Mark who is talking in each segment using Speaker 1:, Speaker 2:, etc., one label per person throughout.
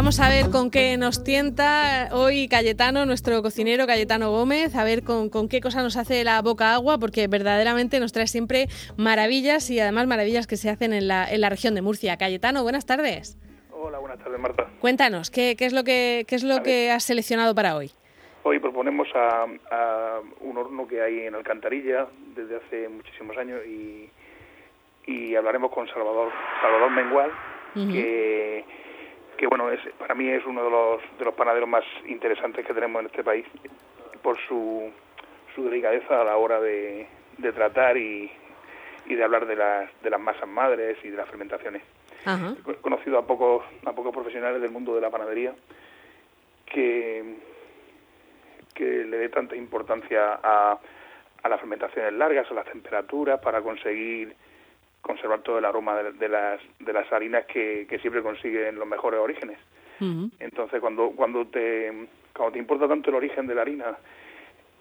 Speaker 1: vamos a ver con qué nos tienta hoy Cayetano, nuestro cocinero Cayetano Gómez, a ver con, qué cosa nos hace la boca agua, porque verdaderamente nos trae siempre maravillas y además maravillas que se hacen en la, en la región de Murcia. Cayetano, buenas tardes.
Speaker 2: Hola, buenas tardes, Marta.
Speaker 1: Cuéntanos, ¿qué, es lo que, qué es lo que has seleccionado para hoy?
Speaker 2: Hoy proponemos a, un horno que hay en Alcantarilla desde hace muchísimos años y, y hablaremos con Salvador, Salvador Mengual, que, que bueno, es, para mí es uno de los, de los panaderos más interesantes que tenemos en este país por su, su delicadeza a la hora de, de tratar y, y de hablar de las, de las masas madres y de las fermentaciones. He conocido a pocos, a pocos profesionales del mundo de la panadería que, que le dé tanta importancia a, a las fermentaciones largas, a las temperaturas, para conseguir conservar todo el aroma de, las, de las harinas que, que, siempre consiguen los mejores orígenes. Entonces, cuando, cuando, te, cuando te importa tanto el origen de la harina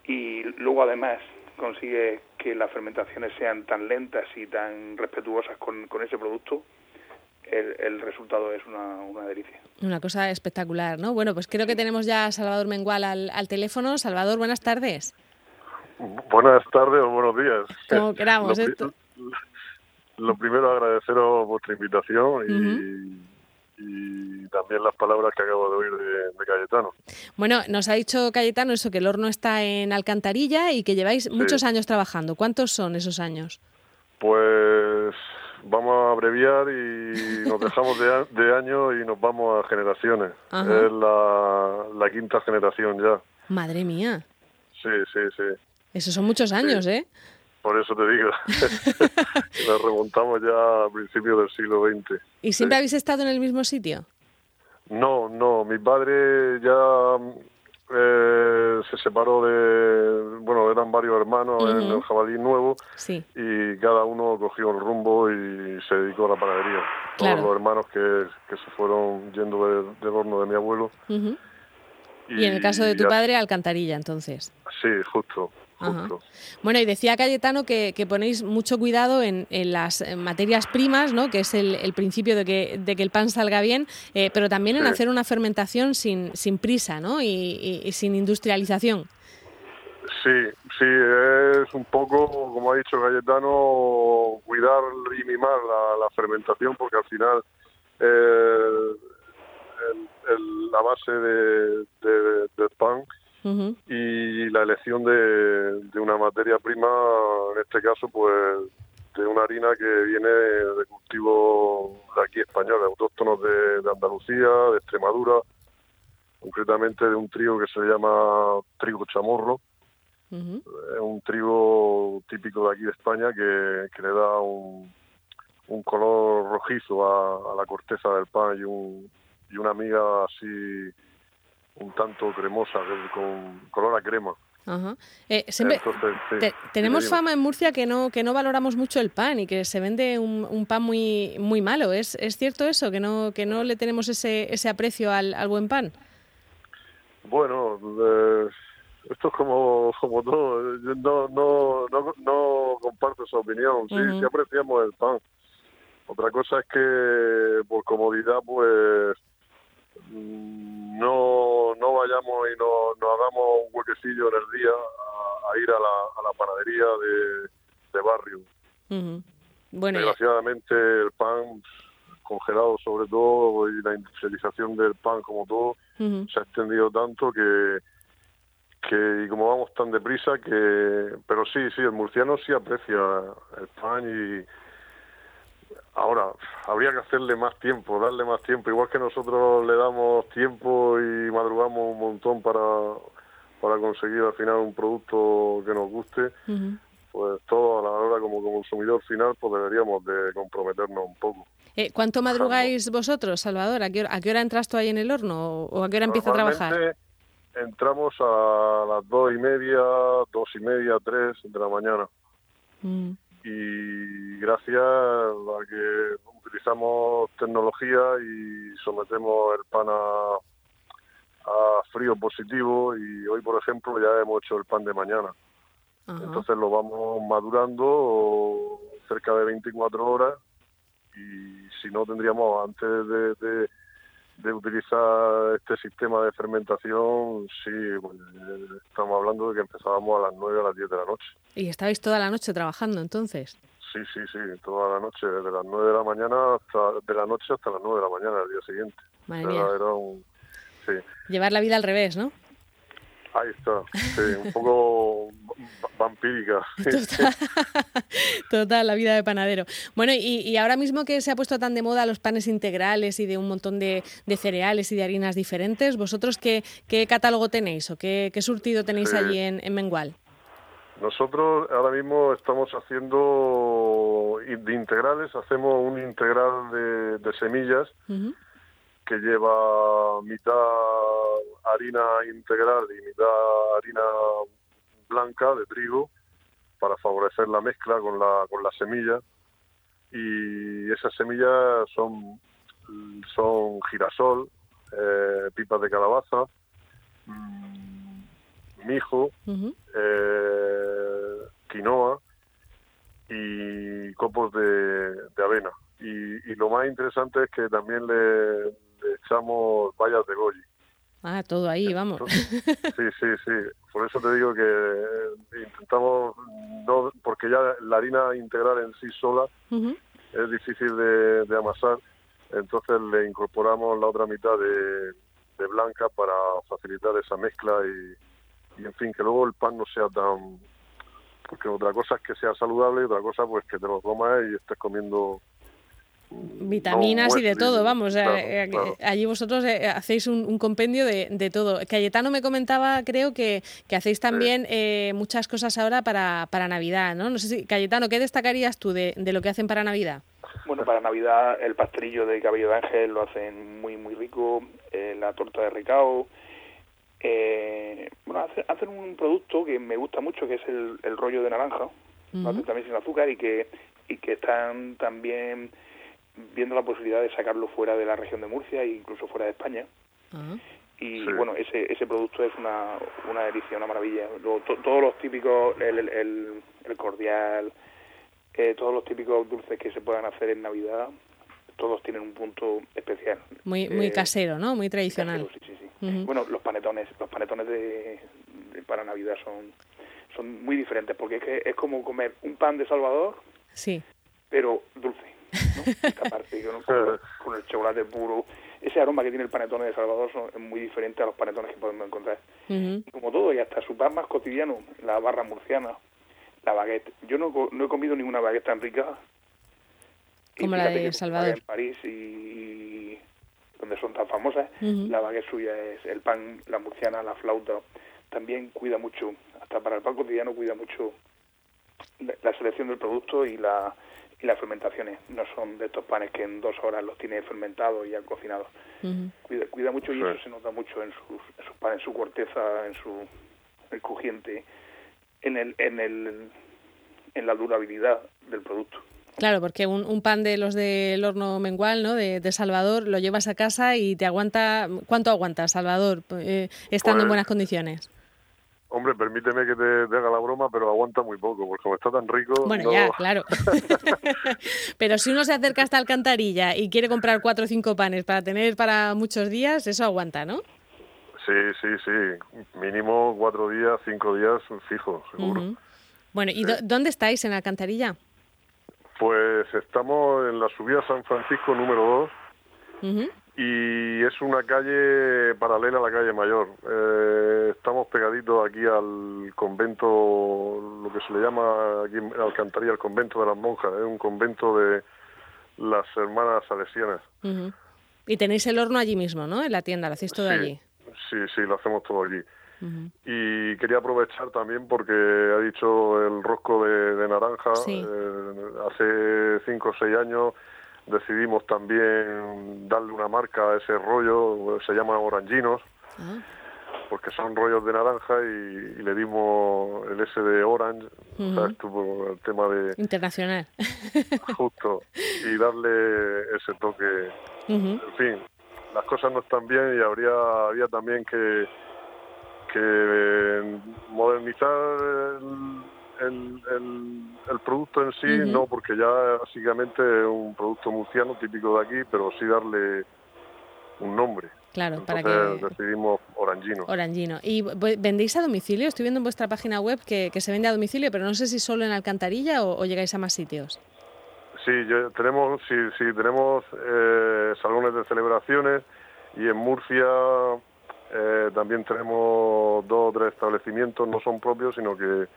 Speaker 2: y luego además consigue que las fermentaciones sean tan lentas y tan respetuosas con, con ese producto, el, resultado es una, una, delicia.
Speaker 1: Una cosa espectacular, ¿no? Bueno, pues creo que tenemos ya a Salvador Mengual al, al teléfono. Salvador, buenas tardes.
Speaker 3: Buenas tardes o buenos días.
Speaker 1: Como queramos. lo, esto.
Speaker 3: Lo primero, agradeceros vuestra invitación y, también las palabras que acabo de oír de, Cayetano.
Speaker 1: Bueno, nos ha dicho Cayetano eso, que el horno está en Alcantarilla y que lleváis muchos años trabajando. ¿Cuántos son esos años?
Speaker 3: Pues vamos a abreviar y nos dejamos de, año y nos vamos a generaciones. Es la, quinta generación ya.
Speaker 1: Madre mía.
Speaker 3: Sí, sí, sí.
Speaker 1: Esos son muchos años, ¿eh?
Speaker 3: Por eso te digo. Nos remontamos ya a principios del siglo XX.
Speaker 1: ¿Y siempre habéis estado en el mismo sitio?
Speaker 3: No, no. Mi padre ya eh, se separó de, bueno, eran varios hermanos en el Jabalí Nuevo y cada uno cogió el rumbo y se dedicó a la panadería. Todos los hermanos que, que, se fueron yendo del horno de mi abuelo.
Speaker 1: y, en el caso de tu padre, Alcantarilla, entonces.
Speaker 3: Sí, justo.
Speaker 1: Bueno, y decía Cayetano que, ponéis mucho cuidado en, las materias primas, ¿no? que es el, principio de que, el pan salga bien, eh, pero también en hacer una fermentación sin, sin prisa ¿no? y, sin industrialización.
Speaker 3: Sí, sí, es un poco, como ha dicho Cayetano, cuidar y mimar la, fermentación, porque al final eh, la base del pan y la elección de, una materia prima, en este caso, pues de una harina que viene de cultivo de aquí español, autóctonos de, de Andalucía, de Extremadura, concretamente de un trigo que se llama trigo chamorro. Es un trigo típico de aquí de España que, que le da un, un color rojizo a, a, la corteza del pan y, un, y una miga así un tanto cremosa, con color a crema.
Speaker 1: Eh, tenemos fama en Murcia que no que no valoramos mucho el pan y que se vende un, pan muy muy malo. ¿Es, ¿Es cierto eso? Que no que no le tenemos ese, ese aprecio al, al buen pan.
Speaker 3: Bueno, eh, esto es como, como todo. no, no, no, no comparto esa opinión. Sí, sí apreciamos el pan. Otra cosa es que por comodidad, pues no, no vayamos y no, nos hagamos un huequecillo en el día a, ir a la, a la panadería de, barrio. Desgraciadamente el pan congelado sobre todo y la industrialización del pan como todo se ha extendido tanto que que y como vamos tan deprisa que pero sí sí el murciano sí aprecia el pan y Ahora, habría que hacerle más tiempo, darle más tiempo, igual que nosotros le damos tiempo y madrugamos un montón para, para conseguir al final un producto que nos guste, pues todo a la hora como consumidor final pues deberíamos de comprometernos un poco.
Speaker 1: Eh, ¿Cuánto madrugáis vosotros, Salvador? ¿A qué, hora, ¿A qué hora entras tú ahí en el horno o a qué hora empieza a trabajar?
Speaker 3: Entramos a las dos y media, dos y media, tres de la mañana. Mm y gracias a que utilizamos tecnología y sometemos el pan a, frío positivo y hoy por ejemplo ya hemos hecho el pan de mañana. Entonces lo vamos madurando cerca de 24 horas y si no tendríamos antes de, de utilizar este sistema de fermentación, sí, pues, estamos hablando de que empezábamos a las 9 a las 10 de la noche.
Speaker 1: ¿Y estabais toda la noche trabajando entonces?
Speaker 3: Sí, sí, sí, toda la noche, desde las 9 de la mañana hasta de la noche hasta las 9 de la mañana del día siguiente.
Speaker 1: Madre mía.
Speaker 3: Era un, sí.
Speaker 1: Llevar la vida al revés, ¿no?
Speaker 3: Ahí está, sí, un poco vampírica.
Speaker 1: Total, la vida de panadero. Bueno, y, ahora mismo que se ha puesto tan de moda los panes integrales y de un montón de, cereales y de harinas diferentes, ¿vosotros qué, qué catálogo tenéis o qué, surtido tenéis allí en, Mengual?
Speaker 3: Nosotros ahora mismo estamos haciendo de integrales, hacemos un integral de, semillas que lleva mitad harina integral y mitad harina blanca de trigo para favorecer la mezcla con la, con la semilla y esas semillas son, son girasol, eh, pipas de calabaza, mm, mijo, eh, quinoa y copos de, avena. Y, y, lo más interesante es que también le, le echamos bayas de goji.
Speaker 1: Ah, todo ahí, vamos.
Speaker 3: Sí, sí, sí. Por eso te digo que eh, intentamos, no, porque ya la harina integral en sí sola es difícil de, amasar, entonces le incorporamos la otra mitad de, blanca para facilitar esa mezcla y, y, en fin, que luego el pan no sea tan... Porque otra cosa es que sea saludable y otra cosa pues que te lo comas y estés comiendo
Speaker 1: vitaminas y de todo, vamos. Eh, allí vosotros eh, hacéis un, compendio de, todo. Cayetano me comentaba, creo que, hacéis también eh, muchas cosas ahora para, para Navidad, ¿no? No sé si, Cayetano, ¿qué destacarías tú de, lo que hacen para Navidad?
Speaker 2: Bueno, para Navidad el pastelillo de cabello de ángel lo hacen muy, muy rico, la torta de ricao. bueno, hacen, un producto que me gusta mucho, que es el, rollo de naranja, también sin azúcar y que, y que están también viendo la posibilidad de sacarlo fuera de la región de Murcia e incluso fuera de España. Ah. Y bueno, ese, ese producto es una, una delicia, una maravilla. todos los típicos, el, el, el cordial, eh, todos los típicos dulces que se puedan hacer en Navidad, todos tienen un punto especial.
Speaker 1: Muy muy eh, casero, ¿no? Muy tradicional.
Speaker 2: sí, sí, sí. Bueno, los panetones, los panetones de, para Navidad son son muy diferentes porque es que es como comer un pan de Salvador,
Speaker 1: sí,
Speaker 2: pero dulce. Con, el chocolate puro. Ese aroma que tiene el panetone de Salvador son, es muy diferente a los panetones que podemos encontrar. como todo, y hasta su pan más cotidiano, la barra murciana, la baguette. Yo no, no he comido ninguna baguette tan rica.
Speaker 1: Como la de Salvador.
Speaker 2: En París y donde son tan famosas, la baguette suya es el pan, la murciana, la flauta. También cuida mucho, hasta para el pan cotidiano cuida mucho la selección del producto y la y las fermentaciones no son de estos panes que en dos horas los tiene fermentados y ya cocinados. cuida, cuida, mucho y eso se nota mucho en sus, en sus panes, en su corteza, en su el crujiente, en el, en el en la durabilidad del producto.
Speaker 1: Claro, porque un, un, pan de los del horno mengual, ¿no? De, de, Salvador, lo llevas a casa y te aguanta. ¿Cuánto aguanta Salvador eh, estando en pues buenas condiciones?
Speaker 3: Hombre, permíteme que te, haga la broma, pero aguanta muy poco, porque como está tan rico...
Speaker 1: Bueno, ya, claro. pero si uno se acerca hasta Alcantarilla y quiere comprar cuatro o cinco panes para tener para muchos días, eso aguanta, ¿no?
Speaker 3: Sí, sí, sí. Mínimo cuatro días, cinco días, fijo, seguro.
Speaker 1: Bueno, ¿y dónde estáis en Alcantarilla?
Speaker 3: Pues estamos en la subida San Francisco número 2 y es una calle paralela a la calle Mayor. Eh, estamos pegaditos aquí al convento, lo que se le llama aquí en Alcantarilla, el convento de las monjas, es un convento de las hermanas salesianas.
Speaker 1: Y tenéis el horno allí mismo, ¿no? En la tienda, lo hacéis todo allí.
Speaker 3: Sí, sí, lo hacemos todo allí. Y quería aprovechar también porque ha dicho el rosco de, naranja, eh, hace cinco o seis años decidimos también darle una marca a ese rollo, se llama Oranginos, ah. porque son rollos de naranja y, le dimos el S de Orange, el tema de...
Speaker 1: Internacional.
Speaker 3: Justo, y darle ese toque. En fin, las cosas no están bien y habría, había también que, que modernizar el, el, producto en sí, no, porque ya básicamente es un producto murciano típico de aquí, pero sí darle un nombre.
Speaker 1: Claro,
Speaker 3: Entonces
Speaker 1: para que...
Speaker 3: decidimos Orangino.
Speaker 1: Orangino. ¿Y vendéis a domicilio? Estoy viendo en vuestra página web que, se vende a domicilio, pero no sé si solo en Alcantarilla o, llegáis a más sitios.
Speaker 3: Sí, tenemos, sí, sí, tenemos eh, salones de celebraciones y en Murcia eh, también tenemos dos o tres establecimientos, no son propios, sino que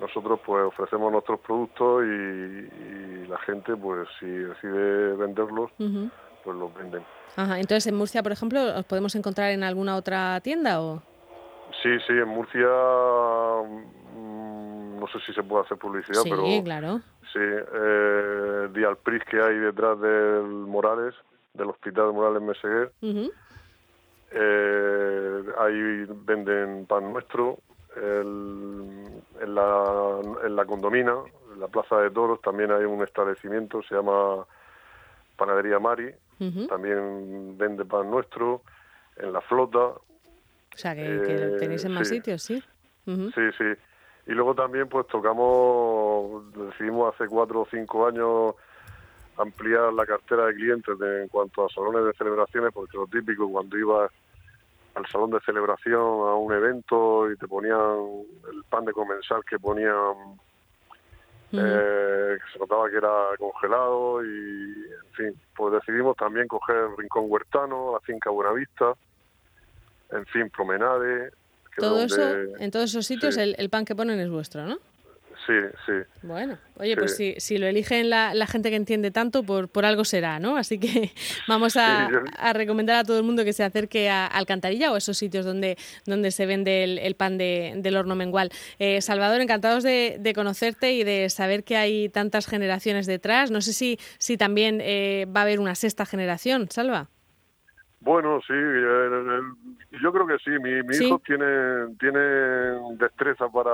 Speaker 3: nosotros pues ofrecemos nuestros productos y, la gente pues si decide venderlos, pues los venden.
Speaker 1: Ajá, entonces en Murcia, por ejemplo, ¿os podemos encontrar en alguna otra tienda o...?
Speaker 3: Sí, sí, en Murcia mm, no sé si se puede hacer publicidad,
Speaker 1: sí,
Speaker 3: pero...
Speaker 1: claro.
Speaker 3: Sí, eh, Dialpris que hay detrás del Morales, del Hospital Morales Meseguer. eh, ahí venden pan nuestro. En, la, en la condomina, en la Plaza de Toros, también hay un establecimiento, se llama Panadería Mari, también vende pan nuestro, en la flota.
Speaker 1: O sea, que, eh, tenéis en más sitios, ¿sí?
Speaker 3: Sí, sí. Y luego también pues tocamos, decidimos hace cuatro o cinco años ampliar la cartera de clientes en cuanto a salones de celebraciones, porque lo típico cuando ibas al salón de celebración a un evento y te ponían el pan de comensal que ponían eh, que se notaba que era congelado y, en fin, pues decidimos también coger el Rincón Huertano, la finca Buenavista, en fin, Promenade.
Speaker 1: Todo eso, en todos esos sitios el, el, pan que ponen es vuestro, ¿no?
Speaker 3: Sí, sí.
Speaker 1: Bueno, oye, pues si, si lo eligen la, la, gente que entiende tanto, por, por algo será, ¿no? Así que vamos a, a recomendar a todo el mundo que se acerque a Alcantarilla o esos sitios donde, donde se vende el, pan de, del horno mengual. Eh, Salvador, encantados de, de, conocerte y de saber que hay tantas generaciones detrás. No sé si, si también eh, va a haber una sexta generación, Salva.
Speaker 3: Bueno, sí, yo creo que sí. Mi, mi hijo tiene, tiene destreza para,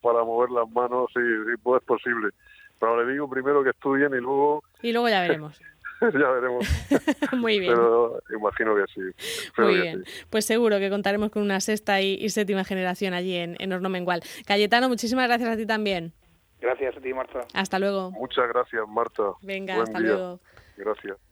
Speaker 3: para mover las manos, sí, sí, pues es posible. Pero le digo primero que estudien y luego...
Speaker 1: Y luego ya veremos.
Speaker 3: ya veremos.
Speaker 1: Muy bien.
Speaker 3: Pero imagino que sí.
Speaker 1: Muy bien. Pues seguro que contaremos con una sexta y, séptima generación allí en, en Horno Mengual. Cayetano, muchísimas gracias a ti también.
Speaker 2: Gracias a ti, Marta.
Speaker 1: Hasta luego.
Speaker 3: Muchas gracias, Marta.
Speaker 1: Venga, hasta luego.
Speaker 3: Gracias.